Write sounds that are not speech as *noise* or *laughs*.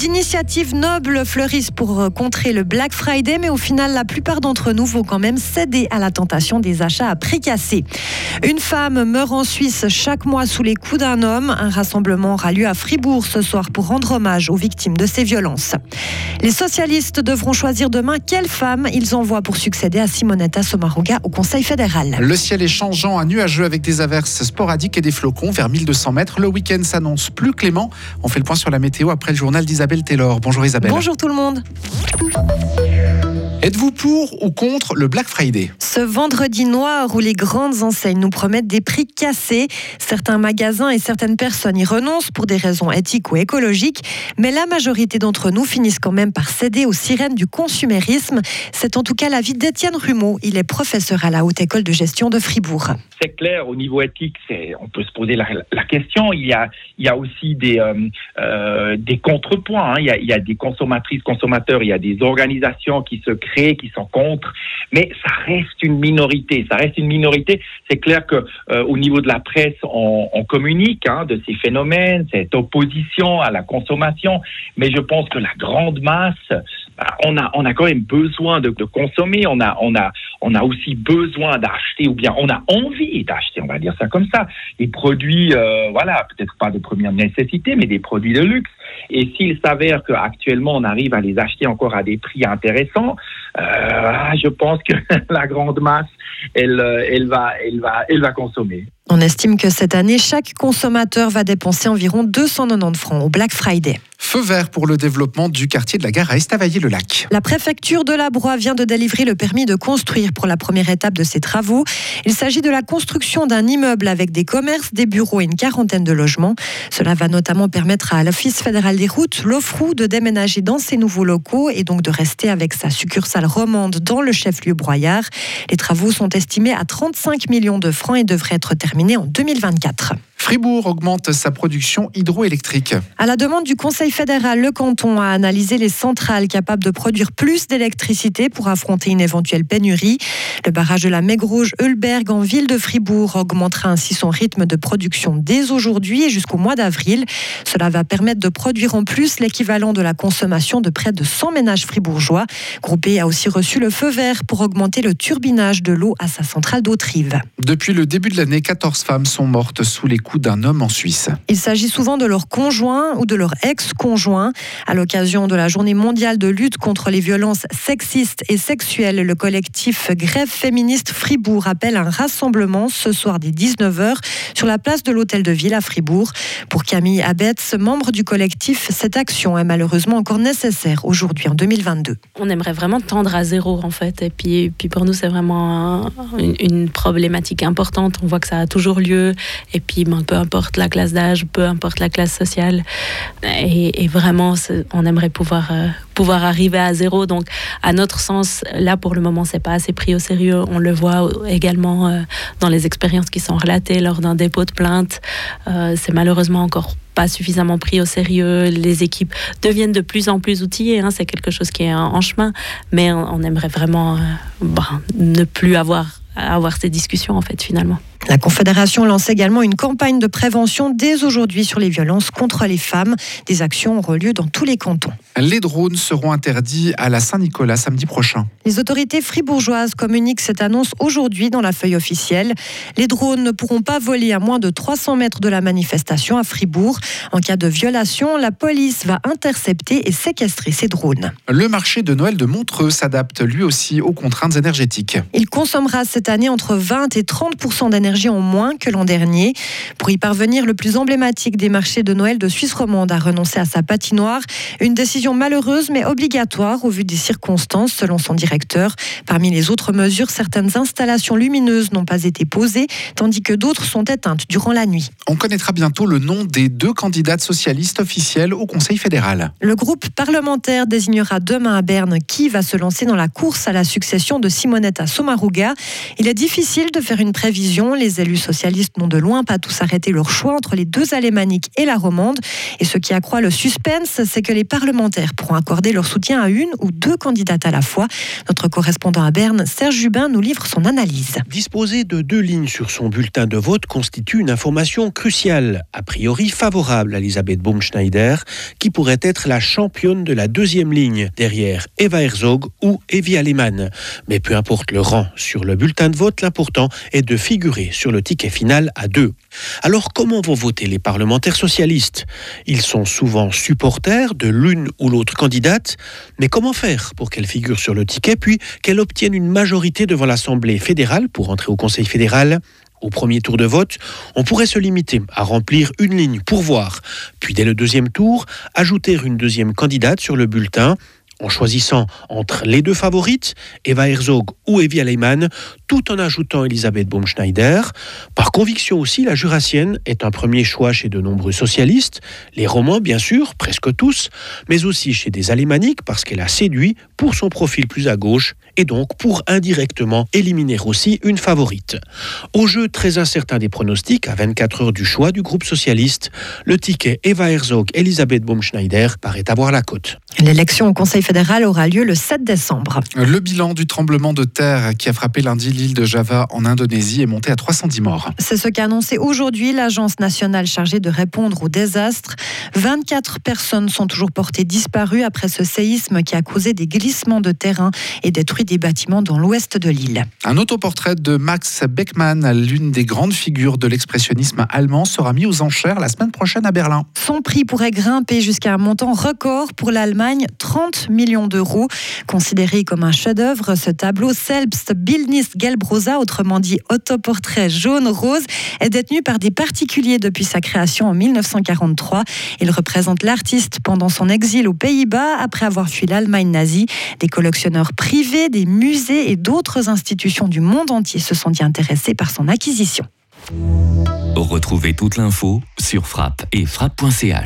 d'initiatives nobles fleurissent pour euh, contrer le Black Friday, mais au final, la plupart d'entre nous vont quand même céder à la tentation des achats à prix cassés. Une femme meurt en Suisse chaque mois sous les coups d'un homme. Un rassemblement aura lieu à Fribourg ce soir pour rendre hommage aux victimes de ces violences. Les socialistes devront choisir demain quelle femme ils envoient pour succéder à Simonetta Sommaruga au Conseil fédéral. Le ciel est changeant à nuageux avec des averses sporadiques et des flocons vers 1200 mètres. Le week-end s'annonce plus clément. On fait le point sur la météo après le journal d'Isabelle Taylor. Bonjour Isabelle. Bonjour tout le monde. Êtes-vous pour ou contre le Black Friday? Ce vendredi noir où les grandes enseignes nous promettent des prix cassés, certains magasins et certaines personnes y renoncent pour des raisons éthiques ou écologiques, mais la majorité d'entre nous finissent quand même par céder aux sirènes du consumérisme. C'est en tout cas l'avis d'Étienne Rumeau. Il est professeur à la Haute École de gestion de Fribourg. C'est clair, au niveau éthique, on peut se poser la, question. Il y a, il y a aussi des, euh, euh, des contrepoints. Hein. Il, y a, il y a des consommatrices, consommateurs, il y a des organisations qui se créent qui sont contre, mais ça reste une minorité. Ça reste une minorité. C'est clair que euh, au niveau de la presse, on, communique hein, de ces phénomènes, cette opposition à la consommation, mais je pense que la grande masse, on a on a quand même besoin de, consommer. On a on a on a aussi besoin d'acheter ou bien on a envie d'acheter. On va dire ça comme ça. Des produits, euh, voilà, peut-être pas de première nécessité, mais des produits de luxe. Et s'il s'avère qu'actuellement on arrive à les acheter encore à des prix intéressants, euh, je pense que *laughs* la grande masse, elle, euh, elle, va, elle, va, elle va consommer. On estime que cette année, chaque consommateur va dépenser environ 290 francs au Black Friday. Feu vert pour le développement du quartier de la gare à Estavayer-le-Lac. La préfecture de la Broye vient de délivrer le permis de construire pour la première étape de ces travaux. Il s'agit de la construction d'un immeuble avec des commerces, des bureaux et une quarantaine de logements. Cela va notamment permettre à l'Office fédéral des routes, l'OFROU, de déménager dans ces nouveaux locaux et donc de rester avec sa succursale romande dans le chef-lieu broyard. Les travaux sont estimés à 35 millions de francs et devraient être terminés en 2024. Fribourg augmente sa production hydroélectrique. À la demande du Conseil fédéral, le canton a analysé les centrales capables de produire plus d'électricité pour affronter une éventuelle pénurie. Le barrage de la Megrouge Hulberg en ville de Fribourg augmentera ainsi son rythme de production dès aujourd'hui et jusqu'au mois d'avril. Cela va permettre de produire en plus l'équivalent de la consommation de près de 100 ménages fribourgeois. Groupé a aussi reçu le feu vert pour augmenter le turbinage de l'eau à sa centrale d'Autrive. Depuis le début de l'année, 14 femmes sont mortes sous les coups d'un homme en Suisse. Il s'agit souvent de leur conjoint ou de leur ex-conjoint. À l'occasion de la journée mondiale de lutte contre les violences sexistes et sexuelles, le collectif Grève féministe Fribourg appelle un rassemblement ce soir dès 19h sur la place de l'Hôtel de Ville à Fribourg. Pour Camille Abetz, membre du collectif, cette action est malheureusement encore nécessaire aujourd'hui en 2022. On aimerait vraiment tendre à zéro en fait. Et puis, puis pour nous, c'est vraiment une, une, problématique importante. On voit que ça a toujours lieu. Et puis ben, peu importe la classe d'âge, peu importe la classe sociale. Et, vraiment, on aimerait pouvoir, euh, pouvoir arriver à zéro. Donc, à notre sens, là, pour le moment, c'est pas assez pris au sérieux. On le voit également euh, dans les expériences qui sont relatées lors d'un dépôt de plainte. Euh, c'est malheureusement encore pas suffisamment pris au sérieux. Les équipes deviennent de plus en plus outillées. Hein. c'est quelque chose qui est en, chemin, mais on, aimerait vraiment ben, ne plus avoir avoir ces discussions en fait finalement. La Confédération lance également une campagne de prévention dès aujourd'hui sur les violences contre les femmes. Des actions auront lieu dans tous les cantons. Les drones seront interdits à la Saint-Nicolas samedi prochain. Les autorités fribourgeoises communiquent cette annonce aujourd'hui dans la feuille officielle. Les drones ne pourront pas voler à moins de 300 mètres de la manifestation à Fribourg. En cas de violation, la police va intercepter et séquestrer ces drones. Le marché de Noël de Montreux s'adapte lui aussi aux contraintes énergétiques. Il consommera cette année entre 20 et 30 d'énergie en moins que l'an dernier. Pour y parvenir, le plus emblématique des marchés de Noël de Suisse romande a renoncé à sa patinoire. Une décision malheureuse mais obligatoire au vu des circonstances, selon son directeur. Parmi les autres mesures, certaines installations lumineuses n'ont pas été posées, tandis que d'autres sont éteintes durant la nuit. On connaîtra bientôt le nom des deux candidates socialistes officielles au Conseil fédéral. Le groupe parlementaire désignera demain à Berne qui va se lancer dans la course à la succession de Simonetta Sommaruga. Il est difficile de faire une prévision. Les élus socialistes n'ont de loin pas tous arrêté leur choix entre les deux alémaniques et la romande. Et ce qui accroît le suspense, c'est que les parlementaires pourront accorder leur soutien à une ou deux candidates à la fois. Notre correspondant à Berne, Serge Jubin, nous livre son analyse. Disposer de deux lignes sur son bulletin de vote constitue une information cruciale, a priori favorable à Elisabeth Baumschneider, qui pourrait être la championne de la deuxième ligne, derrière Eva Herzog ou Evi Alemann. Mais peu importe le rang sur le bulletin de vote, l'important est de figurer sur le ticket final à deux. Alors comment vont voter les parlementaires socialistes? Ils sont souvent supporters de l'une ou l'autre candidate, mais comment faire pour qu'elle figure sur le ticket puis qu'elle obtienne une majorité devant l'Assemblée fédérale pour entrer au Conseil fédéral? Au premier tour de vote, on pourrait se limiter à remplir une ligne pour voir, puis dès le deuxième tour, ajouter une deuxième candidate sur le bulletin en choisissant entre les deux favorites, Eva Herzog ou Evi Aleiman, tout en ajoutant Elisabeth Baumschneider. Par conviction aussi, la Jurassienne est un premier choix chez de nombreux socialistes, les Romans bien sûr, presque tous, mais aussi chez des Alémaniques parce qu'elle a séduit pour son profil plus à gauche et donc pour indirectement éliminer aussi une favorite. Au jeu très incertain des pronostics, à 24 heures du choix du groupe socialiste, le ticket Eva Herzog-Elisabeth Baumschneider paraît avoir la cote. L'élection au Conseil fédéral aura lieu le 7 décembre. Le bilan du tremblement de terre qui a frappé lundi l'île de Java en Indonésie est monté à 310 morts. C'est ce qu'a annoncé aujourd'hui l'agence nationale chargée de répondre aux désastres. 24 personnes sont toujours portées disparues après ce séisme qui a causé des glissements de terrain et détruit des bâtiments dans l'ouest de l'île. Un autoportrait de Max Beckmann, l'une des grandes figures de l'expressionnisme allemand, sera mis aux enchères la semaine prochaine à Berlin. Son prix pourrait grimper jusqu'à un montant record pour l'Allemagne, 30 millions d'euros. Considéré comme un chef-d'œuvre, ce tableau Selbst Bildnis Gelbrosa, autrement dit autoportrait jaune-rose, est détenu par des particuliers depuis sa création en 1943. Il représente l'artiste pendant son exil aux Pays-Bas après avoir fui l'Allemagne nazie. Des collectionneurs privés, des musées et d'autres institutions du monde entier se sont dit intéressés par son acquisition. Retrouvez toute l'info sur frappe et frappe.ch.